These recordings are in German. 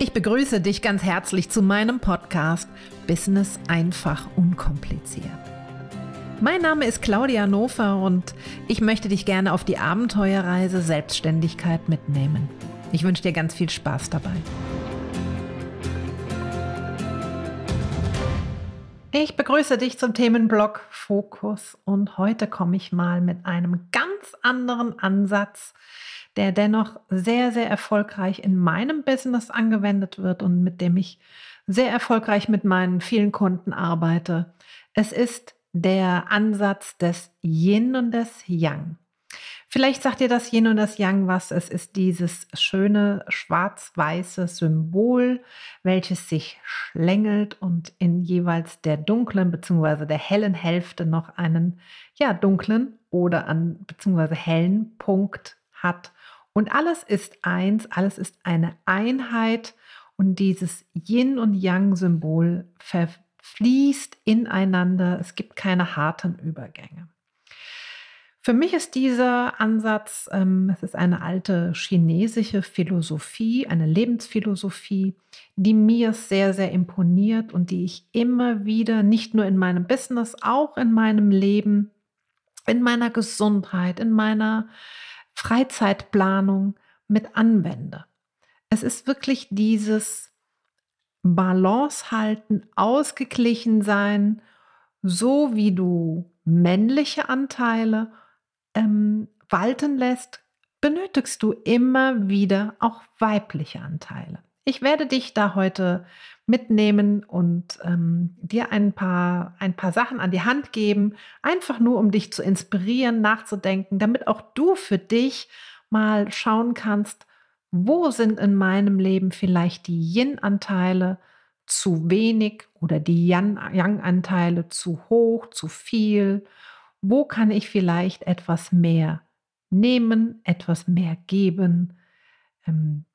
Ich begrüße dich ganz herzlich zu meinem Podcast Business einfach unkompliziert. Mein Name ist Claudia Nofer und ich möchte dich gerne auf die Abenteuerreise Selbstständigkeit mitnehmen. Ich wünsche dir ganz viel Spaß dabei. Ich begrüße dich zum Themenblock Fokus und heute komme ich mal mit einem ganz anderen Ansatz der dennoch sehr, sehr erfolgreich in meinem Business angewendet wird und mit dem ich sehr erfolgreich mit meinen vielen Kunden arbeite. Es ist der Ansatz des Yin und des Yang. Vielleicht sagt ihr das Yin und das Yang was. Es ist dieses schöne schwarz-weiße Symbol, welches sich schlängelt und in jeweils der dunklen bzw. der hellen Hälfte noch einen ja dunklen oder an bzw. hellen Punkt hat. Und alles ist eins, alles ist eine Einheit und dieses Yin und Yang-Symbol verfließt ineinander. Es gibt keine harten Übergänge. Für mich ist dieser Ansatz, ähm, es ist eine alte chinesische Philosophie, eine Lebensphilosophie, die mir sehr, sehr imponiert und die ich immer wieder, nicht nur in meinem Business, auch in meinem Leben, in meiner Gesundheit, in meiner Freizeitplanung mit anwende. Es ist wirklich dieses Balance halten, ausgeglichen sein, so wie du männliche Anteile ähm, walten lässt, benötigst du immer wieder auch weibliche Anteile. Ich werde dich da heute mitnehmen und ähm, dir ein paar, ein paar Sachen an die Hand geben, einfach nur um dich zu inspirieren, nachzudenken, damit auch du für dich mal schauen kannst, wo sind in meinem Leben vielleicht die Yin-Anteile zu wenig oder die Yang-Anteile zu hoch, zu viel? Wo kann ich vielleicht etwas mehr nehmen, etwas mehr geben? Ähm,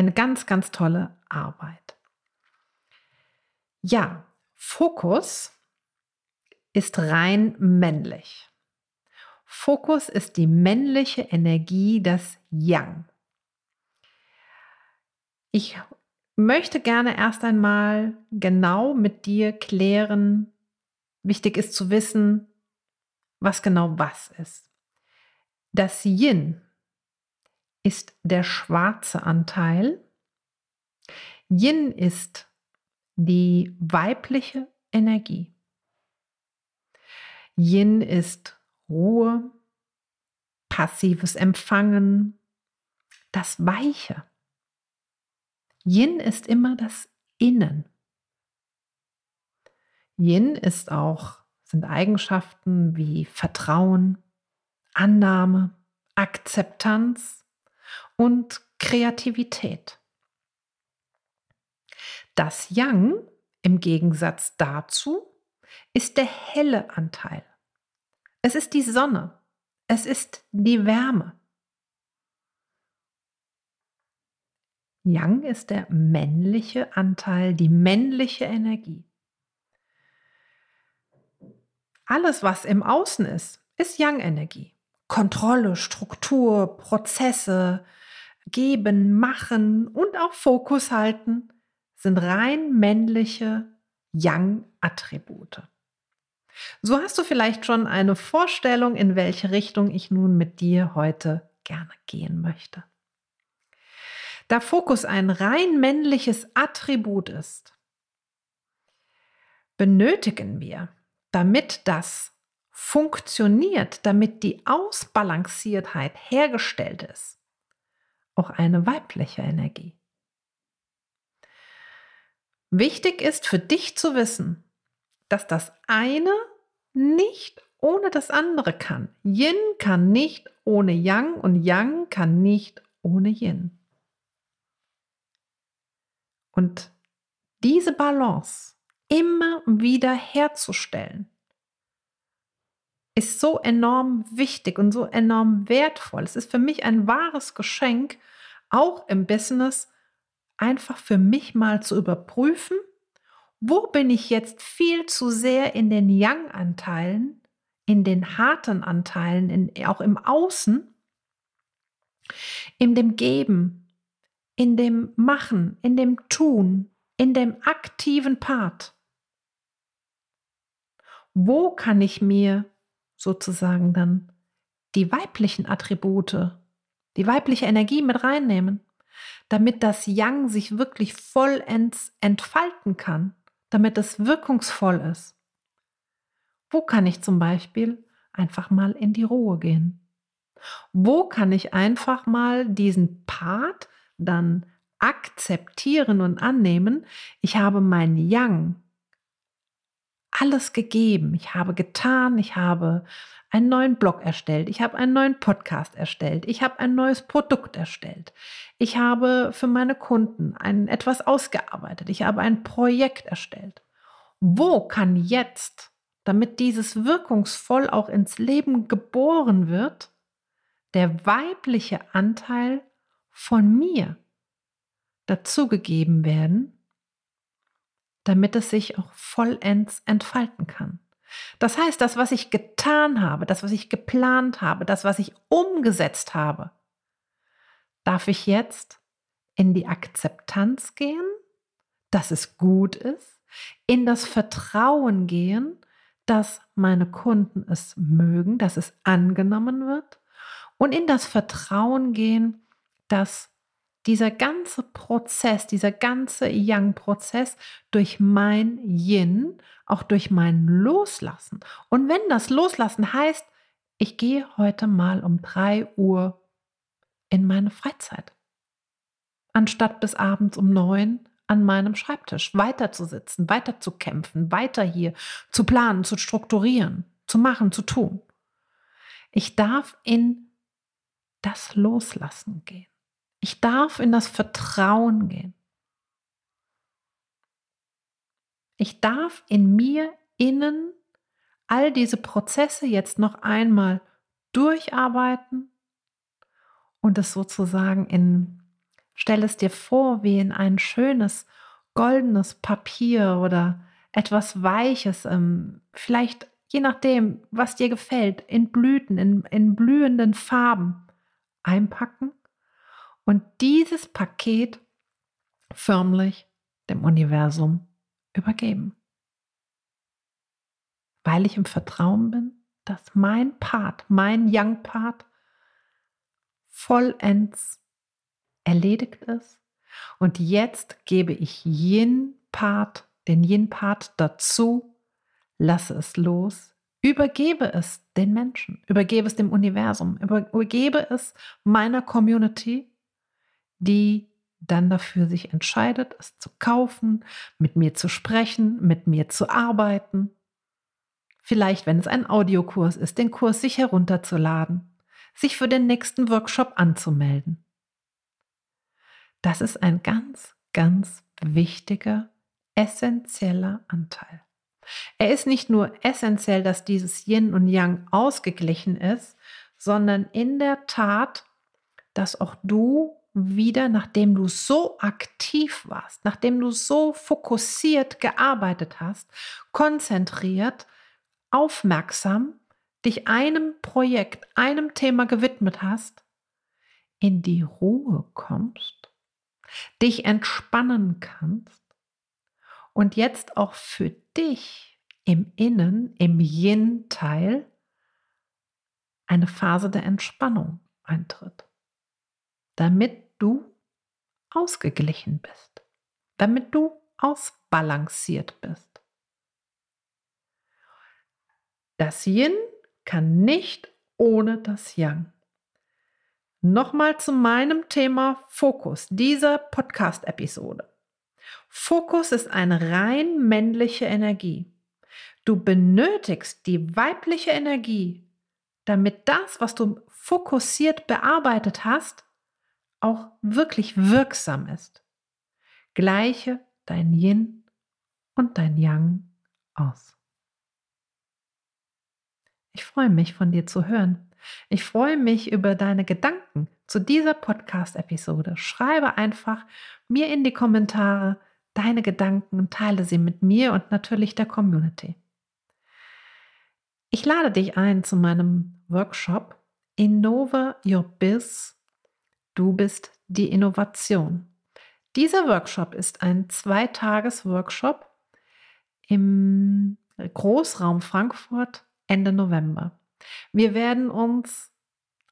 eine ganz, ganz tolle Arbeit. Ja, Fokus ist rein männlich. Fokus ist die männliche Energie, das Yang. Ich möchte gerne erst einmal genau mit dir klären, wichtig ist zu wissen, was genau was ist. Das Yin ist der schwarze Anteil. Yin ist die weibliche Energie. Yin ist Ruhe, passives Empfangen, das Weiche. Yin ist immer das Innen. Yin ist auch, sind Eigenschaften wie Vertrauen, Annahme, Akzeptanz und Kreativität. Das Yang im Gegensatz dazu ist der helle Anteil. Es ist die Sonne. Es ist die Wärme. Yang ist der männliche Anteil, die männliche Energie. Alles, was im Außen ist, ist Yang-Energie. Kontrolle, Struktur, Prozesse, geben, machen und auch Fokus halten sind rein männliche Yang-Attribute. So hast du vielleicht schon eine Vorstellung, in welche Richtung ich nun mit dir heute gerne gehen möchte. Da Fokus ein rein männliches Attribut ist, benötigen wir, damit das funktioniert, damit die Ausbalanciertheit hergestellt ist, auch eine weibliche Energie. Wichtig ist für dich zu wissen, dass das eine nicht ohne das andere kann. Yin kann nicht ohne Yang und Yang kann nicht ohne Yin. Und diese Balance immer wieder herzustellen, ist so enorm wichtig und so enorm wertvoll. Es ist für mich ein wahres Geschenk, auch im Business, einfach für mich mal zu überprüfen, wo bin ich jetzt viel zu sehr in den Yang-Anteilen, in den harten Anteilen, in, auch im Außen, in dem Geben, in dem Machen, in dem Tun, in dem aktiven Part? Wo kann ich mir sozusagen dann die weiblichen Attribute, die weibliche Energie mit reinnehmen, damit das Yang sich wirklich vollends entfalten kann, damit es wirkungsvoll ist? Wo kann ich zum Beispiel einfach mal in die Ruhe gehen? Wo kann ich einfach mal diesen Part dann akzeptieren und annehmen? Ich habe mein Yang alles gegeben. Ich habe getan, ich habe einen neuen Blog erstellt, ich habe einen neuen Podcast erstellt, ich habe ein neues Produkt erstellt, ich habe für meine Kunden ein, etwas ausgearbeitet, ich habe ein Projekt erstellt. Wo kann jetzt, damit dieses wirkungsvoll auch ins Leben geboren wird, der weibliche Anteil von mir dazugegeben werden, damit es sich auch vollends entfalten kann. Das heißt, das, was ich getan habe, das, was ich geplant habe, das, was ich umgesetzt habe, darf ich jetzt in die Akzeptanz gehen, dass es gut ist, in das Vertrauen gehen, dass meine Kunden es mögen, dass es angenommen wird und in das Vertrauen gehen, dass dieser ganze Prozess, dieser ganze Yang-Prozess durch mein Yin, auch durch mein Loslassen. Und wenn das Loslassen heißt, ich gehe heute mal um 3 Uhr in meine Freizeit, anstatt bis abends um 9 an meinem Schreibtisch weiterzusitzen, weiterzukämpfen, weiter hier zu planen, zu strukturieren, zu machen, zu tun. Ich darf in das Loslassen gehen. Ich darf in das Vertrauen gehen. Ich darf in mir innen all diese Prozesse jetzt noch einmal durcharbeiten und es sozusagen in, stell es dir vor, wie in ein schönes goldenes Papier oder etwas Weiches, ähm, vielleicht je nachdem, was dir gefällt, in Blüten, in, in blühenden Farben einpacken und dieses Paket förmlich dem Universum übergeben. Weil ich im Vertrauen bin, dass mein Part, mein Young-Part vollends erledigt ist. Und jetzt gebe ich Yin-Part, den Yin-Part dazu, lasse es los, übergebe es den Menschen, übergebe es dem Universum, übergebe es meiner Community die dann dafür sich entscheidet, es zu kaufen, mit mir zu sprechen, mit mir zu arbeiten. Vielleicht, wenn es ein Audiokurs ist, den Kurs sich herunterzuladen, sich für den nächsten Workshop anzumelden. Das ist ein ganz, ganz wichtiger, essentieller Anteil. Er ist nicht nur essentiell, dass dieses Yin und Yang ausgeglichen ist, sondern in der Tat, dass auch du wieder, nachdem du so aktiv warst, nachdem du so fokussiert gearbeitet hast, konzentriert, aufmerksam, dich einem Projekt, einem Thema gewidmet hast, in die Ruhe kommst, dich entspannen kannst und jetzt auch für dich im Innen, im Yin-Teil, eine Phase der Entspannung eintritt damit du ausgeglichen bist, damit du ausbalanciert bist. Das Yin kann nicht ohne das Yang. Nochmal zu meinem Thema Fokus dieser Podcast-Episode. Fokus ist eine rein männliche Energie. Du benötigst die weibliche Energie, damit das, was du fokussiert bearbeitet hast, auch wirklich wirksam ist. Gleiche dein Yin und dein Yang aus. Ich freue mich, von dir zu hören. Ich freue mich über deine Gedanken zu dieser Podcast-Episode. Schreibe einfach mir in die Kommentare deine Gedanken und teile sie mit mir und natürlich der Community. Ich lade dich ein zu meinem Workshop Innova Your Biz Du bist die Innovation. Dieser Workshop ist ein Zweitages-Workshop im Großraum Frankfurt Ende November. Wir werden uns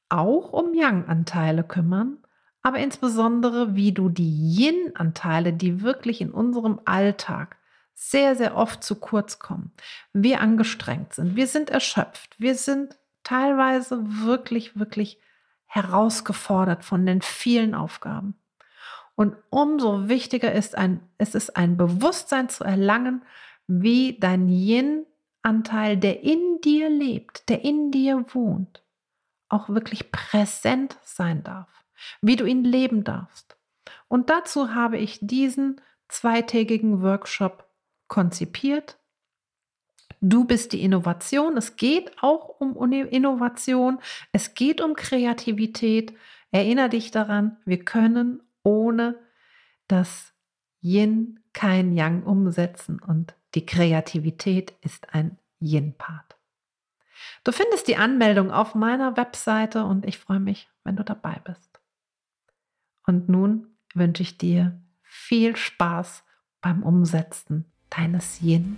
auch um Yang-Anteile kümmern, aber insbesondere, wie du die Yin-Anteile, die wirklich in unserem Alltag sehr, sehr oft zu kurz kommen, wir angestrengt sind, wir sind erschöpft, wir sind teilweise wirklich, wirklich herausgefordert von den vielen Aufgaben. Und umso wichtiger ist ein, es ist ein Bewusstsein zu erlangen, wie dein Yin-Anteil, der in dir lebt, der in dir wohnt, auch wirklich präsent sein darf, wie du ihn leben darfst. Und dazu habe ich diesen zweitägigen Workshop konzipiert. Du bist die Innovation. Es geht auch um Innovation. Es geht um Kreativität. Erinnere dich daran, wir können ohne das Yin kein Yang umsetzen und die Kreativität ist ein Yin-Part. Du findest die Anmeldung auf meiner Webseite und ich freue mich, wenn du dabei bist. Und nun wünsche ich dir viel Spaß beim Umsetzen deines Yin